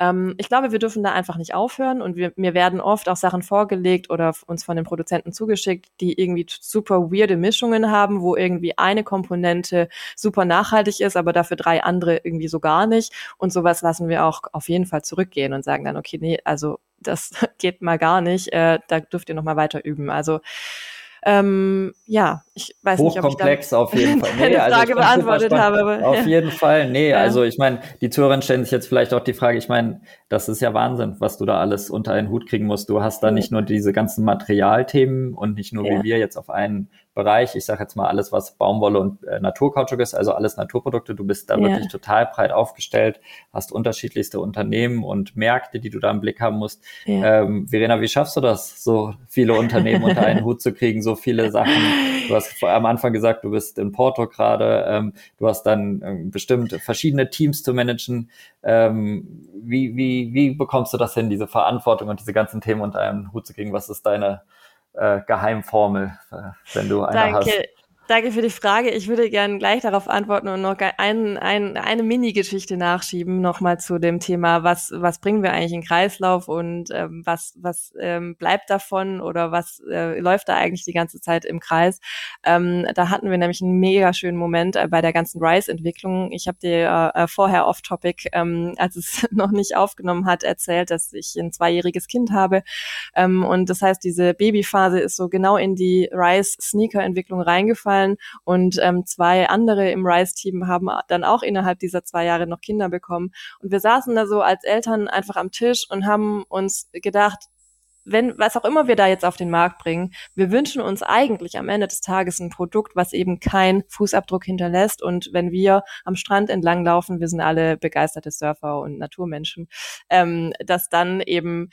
ähm, ich glaube, wir dürfen da einfach nicht aufhören und wir, mir werden oft auch Sachen vorgelegt oder uns von den Produzenten zugeschickt, die irgendwie super weirde Mischungen haben, wo irgendwie eine Komponente super nachhaltig ist, aber dafür drei andere irgendwie so gar nicht. Und sowas lassen wir auch auf jeden Fall zurückgehen und sagen dann, okay, nee, also das [laughs] geht mal gar nicht, äh, da dürft ihr noch mal weiter üben. Also ähm, ja, ich weiß nicht, ob ich da auf jeden [laughs] Fall. Nee, also Frage beantwortet habe. Aber, auf ja. jeden Fall. Nee, ja. also ich meine, die Zuhörer stellen sich jetzt vielleicht auch die Frage, ich meine, das ist ja Wahnsinn, was du da alles unter einen Hut kriegen musst. Du hast da nicht nur diese ganzen Materialthemen und nicht nur ja. wie wir jetzt auf einen Bereich, ich sage jetzt mal alles, was Baumwolle und äh, Naturkautschuk ist, also alles Naturprodukte. Du bist da ja. wirklich total breit aufgestellt, hast unterschiedlichste Unternehmen und Märkte, die du da im Blick haben musst. Ja. Ähm, Verena, wie schaffst du das, so viele Unternehmen unter einen [laughs] Hut zu kriegen, so viele Sachen? Du hast am Anfang gesagt, du bist in Porto gerade, ähm, du hast dann ähm, bestimmt verschiedene Teams zu managen. Ähm, wie, wie, wie bekommst du das hin, diese Verantwortung und diese ganzen Themen unter einen Hut zu kriegen? Was ist deine äh, Geheimformel, äh, wenn du eine Danke. hast. Danke für die Frage. Ich würde gerne gleich darauf antworten und noch ein, ein, eine Mini-Geschichte nachschieben, nochmal zu dem Thema, was, was bringen wir eigentlich in Kreislauf und ähm, was, was ähm, bleibt davon oder was äh, läuft da eigentlich die ganze Zeit im Kreis. Ähm, da hatten wir nämlich einen mega schönen Moment äh, bei der ganzen Rise-Entwicklung. Ich habe dir äh, vorher off-topic, ähm, als es [laughs] noch nicht aufgenommen hat, erzählt, dass ich ein zweijähriges Kind habe. Ähm, und das heißt, diese Babyphase ist so genau in die Rise-Sneaker-Entwicklung reingefallen ausgefallen und ähm, zwei andere im Rise-Team haben dann auch innerhalb dieser zwei Jahre noch Kinder bekommen. Und wir saßen da so als Eltern einfach am Tisch und haben uns gedacht, wenn, was auch immer wir da jetzt auf den Markt bringen, wir wünschen uns eigentlich am Ende des Tages ein Produkt, was eben keinen Fußabdruck hinterlässt. Und wenn wir am Strand entlang laufen, wir sind alle begeisterte Surfer und Naturmenschen, ähm, dass dann eben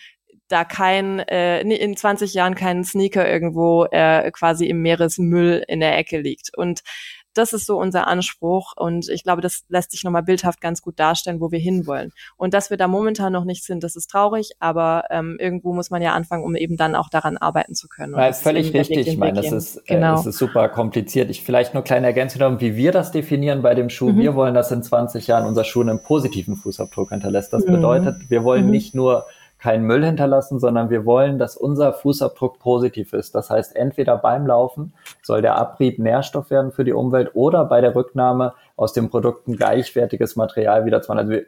da kein, äh, in 20 Jahren kein Sneaker irgendwo äh, quasi im Meeresmüll in der Ecke liegt. Und das ist so unser Anspruch und ich glaube, das lässt sich nochmal bildhaft ganz gut darstellen, wo wir hinwollen. Und dass wir da momentan noch nicht sind, das ist traurig, aber ähm, irgendwo muss man ja anfangen, um eben dann auch daran arbeiten zu können. Ja, völlig richtig. Ich meine, das ist, genau. äh, das ist super kompliziert. Ich vielleicht nur kleine Ergänzung, wie wir das definieren bei dem Schuh. Mhm. Wir wollen, dass in 20 Jahren unser Schuh einen positiven Fußabdruck hinterlässt. Das mhm. bedeutet, wir wollen mhm. nicht nur keinen Müll hinterlassen, sondern wir wollen, dass unser Fußabdruck positiv ist. Das heißt, entweder beim Laufen soll der Abrieb Nährstoff werden für die Umwelt oder bei der Rücknahme aus den Produkten gleichwertiges Material wieder zu machen. Also wir,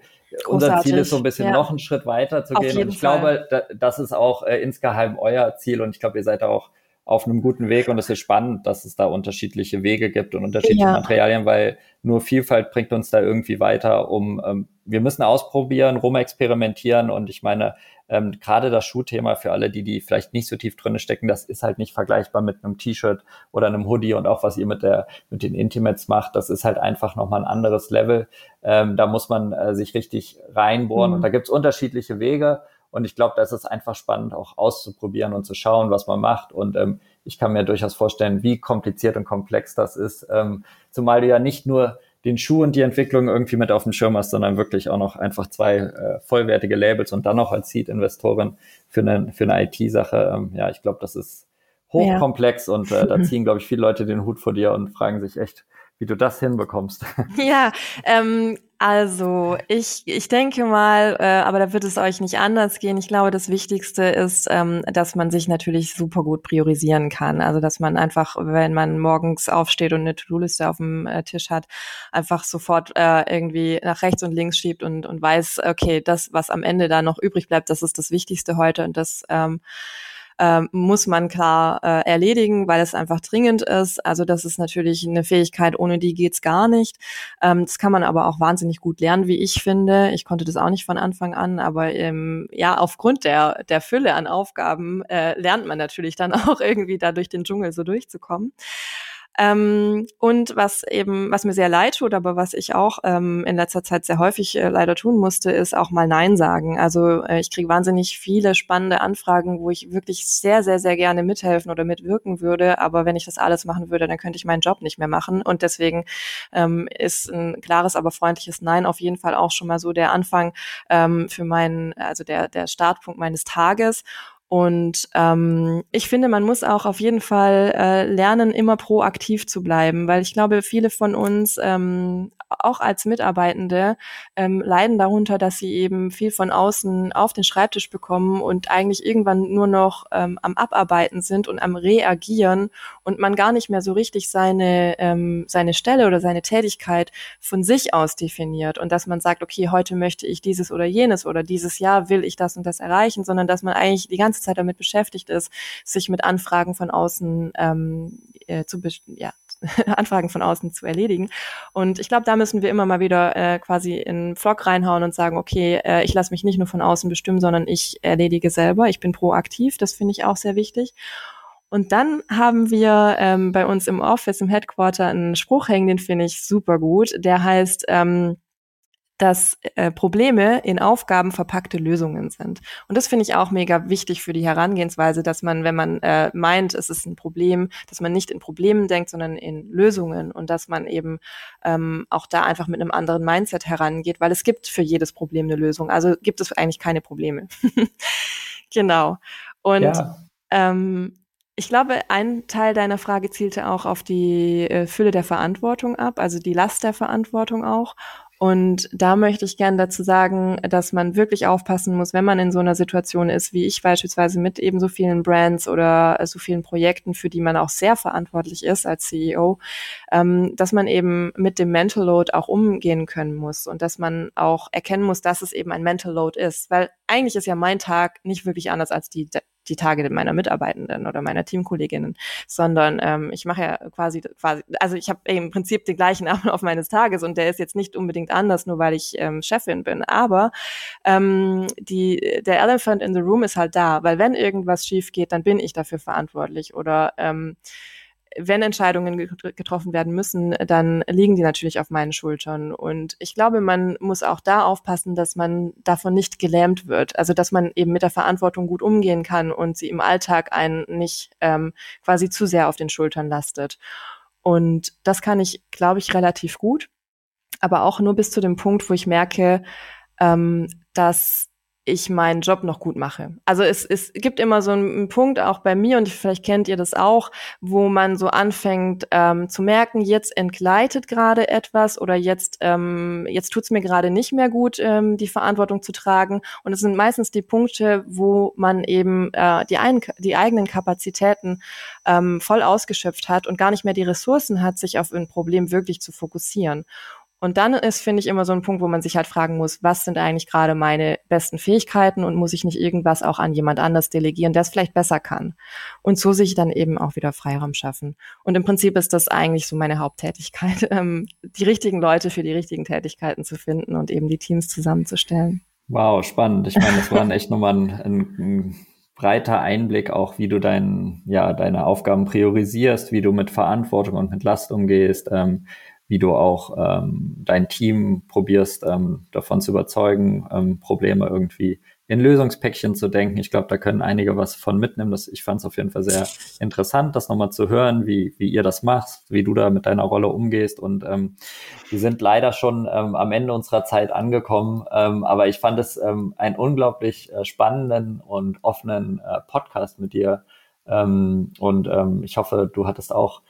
unser Ziel ist so ein bisschen ja. noch einen Schritt weiter zu Auf gehen. Und ich Fall. glaube, da, das ist auch äh, insgeheim euer Ziel und ich glaube, ihr seid auch auf einem guten Weg und es ist spannend, dass es da unterschiedliche Wege gibt und unterschiedliche ja. Materialien, weil nur Vielfalt bringt uns da irgendwie weiter, um ähm, wir müssen ausprobieren, rumexperimentieren und ich meine, ähm, gerade das Schuhthema für alle, die, die vielleicht nicht so tief drinne stecken, das ist halt nicht vergleichbar mit einem T-Shirt oder einem Hoodie und auch was ihr mit der, mit den Intimates macht, das ist halt einfach nochmal ein anderes Level. Ähm, da muss man äh, sich richtig reinbohren mhm. und da gibt's unterschiedliche Wege. Und ich glaube, das ist einfach spannend, auch auszuprobieren und zu schauen, was man macht. Und ähm, ich kann mir durchaus vorstellen, wie kompliziert und komplex das ist. Ähm, zumal du ja nicht nur den Schuh und die Entwicklung irgendwie mit auf dem Schirm hast, sondern wirklich auch noch einfach zwei äh, vollwertige Labels und dann noch als Seed-Investorin für eine, für eine IT-Sache. Ähm, ja, ich glaube, das ist hochkomplex ja. und äh, da [laughs] ziehen, glaube ich, viele Leute den Hut vor dir und fragen sich echt, wie du das hinbekommst. Ja, ähm, also ich, ich denke mal, äh, aber da wird es euch nicht anders gehen. Ich glaube, das Wichtigste ist, ähm, dass man sich natürlich super gut priorisieren kann. Also dass man einfach, wenn man morgens aufsteht und eine To-Do-Liste auf dem äh, Tisch hat, einfach sofort äh, irgendwie nach rechts und links schiebt und, und weiß, okay, das, was am Ende da noch übrig bleibt, das ist das Wichtigste heute und das ähm, ähm, muss man klar äh, erledigen, weil es einfach dringend ist. Also das ist natürlich eine Fähigkeit, ohne die geht's gar nicht. Ähm, das kann man aber auch wahnsinnig gut lernen, wie ich finde. Ich konnte das auch nicht von Anfang an, aber ähm, ja, aufgrund der, der Fülle an Aufgaben äh, lernt man natürlich dann [laughs] auch irgendwie da durch den Dschungel so durchzukommen. Ähm, und was eben, was mir sehr leid tut, aber was ich auch ähm, in letzter Zeit sehr häufig äh, leider tun musste, ist auch mal Nein sagen. Also äh, ich kriege wahnsinnig viele spannende Anfragen, wo ich wirklich sehr, sehr, sehr gerne mithelfen oder mitwirken würde. Aber wenn ich das alles machen würde, dann könnte ich meinen Job nicht mehr machen. Und deswegen ähm, ist ein klares, aber freundliches Nein auf jeden Fall auch schon mal so der Anfang ähm, für meinen, also der, der Startpunkt meines Tages. Und ähm, ich finde, man muss auch auf jeden Fall äh, lernen, immer proaktiv zu bleiben, weil ich glaube, viele von uns, ähm, auch als Mitarbeitende, ähm, leiden darunter, dass sie eben viel von außen auf den Schreibtisch bekommen und eigentlich irgendwann nur noch ähm, am Abarbeiten sind und am Reagieren und man gar nicht mehr so richtig seine, ähm, seine Stelle oder seine Tätigkeit von sich aus definiert und dass man sagt, okay, heute möchte ich dieses oder jenes oder dieses Jahr will ich das und das erreichen, sondern dass man eigentlich die ganze Zeit damit beschäftigt ist, sich mit Anfragen von außen ähm, äh, zu ja, [laughs] Anfragen von außen zu erledigen. Und ich glaube, da müssen wir immer mal wieder äh, quasi in den Vlog reinhauen und sagen, okay, äh, ich lasse mich nicht nur von außen bestimmen, sondern ich erledige selber. Ich bin proaktiv. Das finde ich auch sehr wichtig. Und dann haben wir ähm, bei uns im Office, im Headquarter, einen Spruch hängen, den finde ich super gut. Der heißt, ähm, dass äh, Probleme in Aufgaben verpackte Lösungen sind. Und das finde ich auch mega wichtig für die Herangehensweise, dass man, wenn man äh, meint, es ist ein Problem, dass man nicht in Problemen denkt, sondern in Lösungen und dass man eben ähm, auch da einfach mit einem anderen Mindset herangeht, weil es gibt für jedes Problem eine Lösung. Also gibt es eigentlich keine Probleme. [laughs] genau. Und ja. ähm, ich glaube, ein Teil deiner Frage zielte auch auf die äh, Fülle der Verantwortung ab, also die Last der Verantwortung auch. Und da möchte ich gerne dazu sagen, dass man wirklich aufpassen muss, wenn man in so einer Situation ist, wie ich beispielsweise mit eben so vielen Brands oder so vielen Projekten, für die man auch sehr verantwortlich ist als CEO, ähm, dass man eben mit dem Mental Load auch umgehen können muss und dass man auch erkennen muss, dass es eben ein Mental Load ist. Weil eigentlich ist ja mein Tag nicht wirklich anders als die die Tage meiner Mitarbeitenden oder meiner Teamkolleginnen, sondern ähm, ich mache ja quasi, quasi also ich habe im Prinzip den gleichen [laughs] Ablauf meines Tages und der ist jetzt nicht unbedingt anders, nur weil ich ähm, Chefin bin. Aber ähm, die, der Elephant in the Room ist halt da, weil wenn irgendwas schief geht, dann bin ich dafür verantwortlich oder ähm, wenn Entscheidungen getroffen werden müssen, dann liegen die natürlich auf meinen Schultern. Und ich glaube, man muss auch da aufpassen, dass man davon nicht gelähmt wird. Also dass man eben mit der Verantwortung gut umgehen kann und sie im Alltag einen nicht ähm, quasi zu sehr auf den Schultern lastet. Und das kann ich, glaube ich, relativ gut. Aber auch nur bis zu dem Punkt, wo ich merke, ähm, dass ich meinen Job noch gut mache. Also es, es gibt immer so einen Punkt, auch bei mir, und vielleicht kennt ihr das auch, wo man so anfängt ähm, zu merken, jetzt entgleitet gerade etwas oder jetzt, ähm, jetzt tut es mir gerade nicht mehr gut, ähm, die Verantwortung zu tragen. Und es sind meistens die Punkte, wo man eben äh, die, ein, die eigenen Kapazitäten ähm, voll ausgeschöpft hat und gar nicht mehr die Ressourcen hat, sich auf ein Problem wirklich zu fokussieren. Und dann ist, finde ich, immer so ein Punkt, wo man sich halt fragen muss, was sind eigentlich gerade meine besten Fähigkeiten und muss ich nicht irgendwas auch an jemand anders delegieren, der es vielleicht besser kann. Und so sich dann eben auch wieder Freiraum schaffen. Und im Prinzip ist das eigentlich so meine Haupttätigkeit, [laughs] ähm, die richtigen Leute für die richtigen Tätigkeiten zu finden und eben die Teams zusammenzustellen. Wow, spannend. Ich meine, das war echt nochmal ein, ein, breiter Einblick auch, wie du dein, ja, deine Aufgaben priorisierst, wie du mit Verantwortung und mit Last umgehst, ähm, wie du auch ähm, dein Team probierst, ähm, davon zu überzeugen, ähm, Probleme irgendwie in Lösungspäckchen zu denken. Ich glaube, da können einige was von mitnehmen. Das, ich fand es auf jeden Fall sehr interessant, das nochmal zu hören, wie, wie ihr das macht, wie du da mit deiner Rolle umgehst. Und ähm, wir sind leider schon ähm, am Ende unserer Zeit angekommen. Ähm, aber ich fand es ähm, einen unglaublich äh, spannenden und offenen äh, Podcast mit dir. Ähm, und ähm, ich hoffe, du hattest auch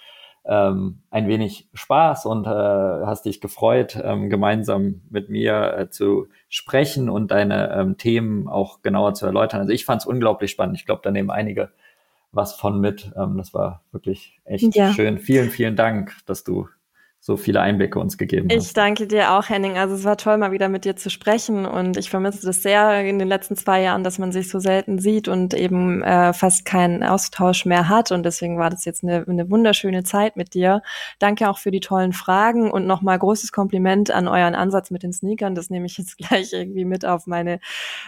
ähm, ein wenig Spaß und äh, hast dich gefreut, ähm, gemeinsam mit mir äh, zu sprechen und deine ähm, Themen auch genauer zu erläutern. Also ich fand es unglaublich spannend. Ich glaube, da nehmen einige was von mit. Ähm, das war wirklich echt ja. schön. Vielen, vielen Dank, dass du so viele Einblicke uns gegeben hast. Ich danke dir auch, Henning. Also es war toll, mal wieder mit dir zu sprechen und ich vermisse das sehr in den letzten zwei Jahren, dass man sich so selten sieht und eben äh, fast keinen Austausch mehr hat und deswegen war das jetzt eine, eine wunderschöne Zeit mit dir. Danke auch für die tollen Fragen und nochmal großes Kompliment an euren Ansatz mit den Sneakern. Das nehme ich jetzt [laughs] gleich irgendwie mit auf meine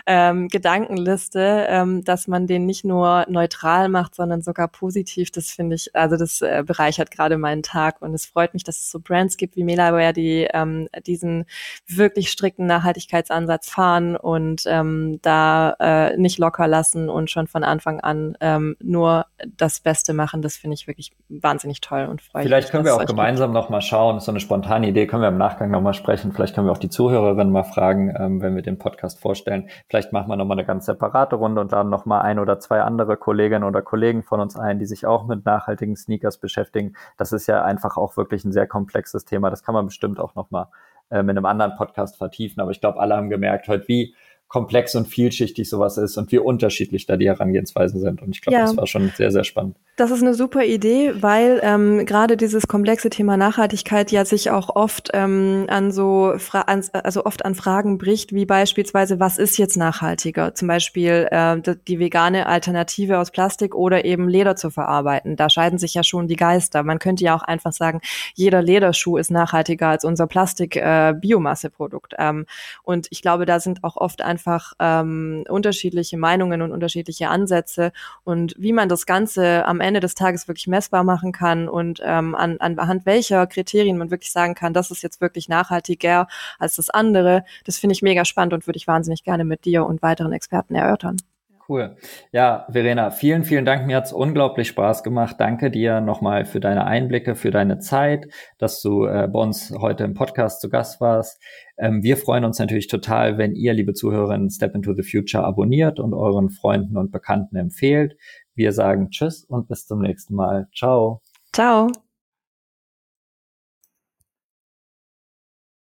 ähm, Gedankenliste, ähm, dass man den nicht nur neutral macht, sondern sogar positiv. Das finde ich, also das äh, bereichert gerade meinen Tag und es freut mich, dass es so Brands gibt wie Melaware, die ähm, diesen wirklich strikten Nachhaltigkeitsansatz fahren und ähm, da äh, nicht locker lassen und schon von Anfang an ähm, nur das Beste machen. Das finde ich wirklich wahnsinnig toll und freue mich. Vielleicht können wir auch gemeinsam noch mal schauen. So eine spontane Idee können wir im Nachgang noch mal sprechen. Vielleicht können wir auch die Zuhörerinnen mal fragen, ähm, wenn wir den Podcast vorstellen. Vielleicht machen wir noch mal eine ganz separate Runde und laden noch mal ein oder zwei andere Kolleginnen oder Kollegen von uns ein, die sich auch mit nachhaltigen Sneakers beschäftigen. Das ist ja einfach auch wirklich ein sehr komplexes Thema. Das kann man bestimmt auch nochmal äh, in einem anderen Podcast vertiefen. Aber ich glaube, alle haben gemerkt heute, wie komplex und vielschichtig sowas ist und wie unterschiedlich da die Herangehensweisen sind. Und ich glaube, ja. das war schon sehr, sehr spannend. Das ist eine super Idee, weil ähm, gerade dieses komplexe Thema Nachhaltigkeit ja sich auch oft ähm, an so an, also oft an Fragen bricht, wie beispielsweise, was ist jetzt nachhaltiger? Zum Beispiel äh, die vegane Alternative aus Plastik oder eben Leder zu verarbeiten. Da scheiden sich ja schon die Geister. Man könnte ja auch einfach sagen, jeder Lederschuh ist nachhaltiger als unser Plastik-Biomasseprodukt. Äh, ähm, und ich glaube, da sind auch oft einfach ähm, unterschiedliche Meinungen und unterschiedliche Ansätze. Und wie man das Ganze am Ende des Tages wirklich messbar machen kann und ähm, an, anhand welcher Kriterien man wirklich sagen kann, das ist jetzt wirklich nachhaltiger als das andere. Das finde ich mega spannend und würde ich wahnsinnig gerne mit dir und weiteren Experten erörtern. Cool. Ja, Verena, vielen, vielen Dank. Mir hat's unglaublich Spaß gemacht. Danke dir nochmal für deine Einblicke, für deine Zeit, dass du äh, bei uns heute im Podcast zu Gast warst. Ähm, wir freuen uns natürlich total, wenn ihr, liebe Zuhörerinnen, Step into the Future abonniert und euren Freunden und Bekannten empfehlt. Wir sagen Tschüss und bis zum nächsten Mal. Ciao. Ciao.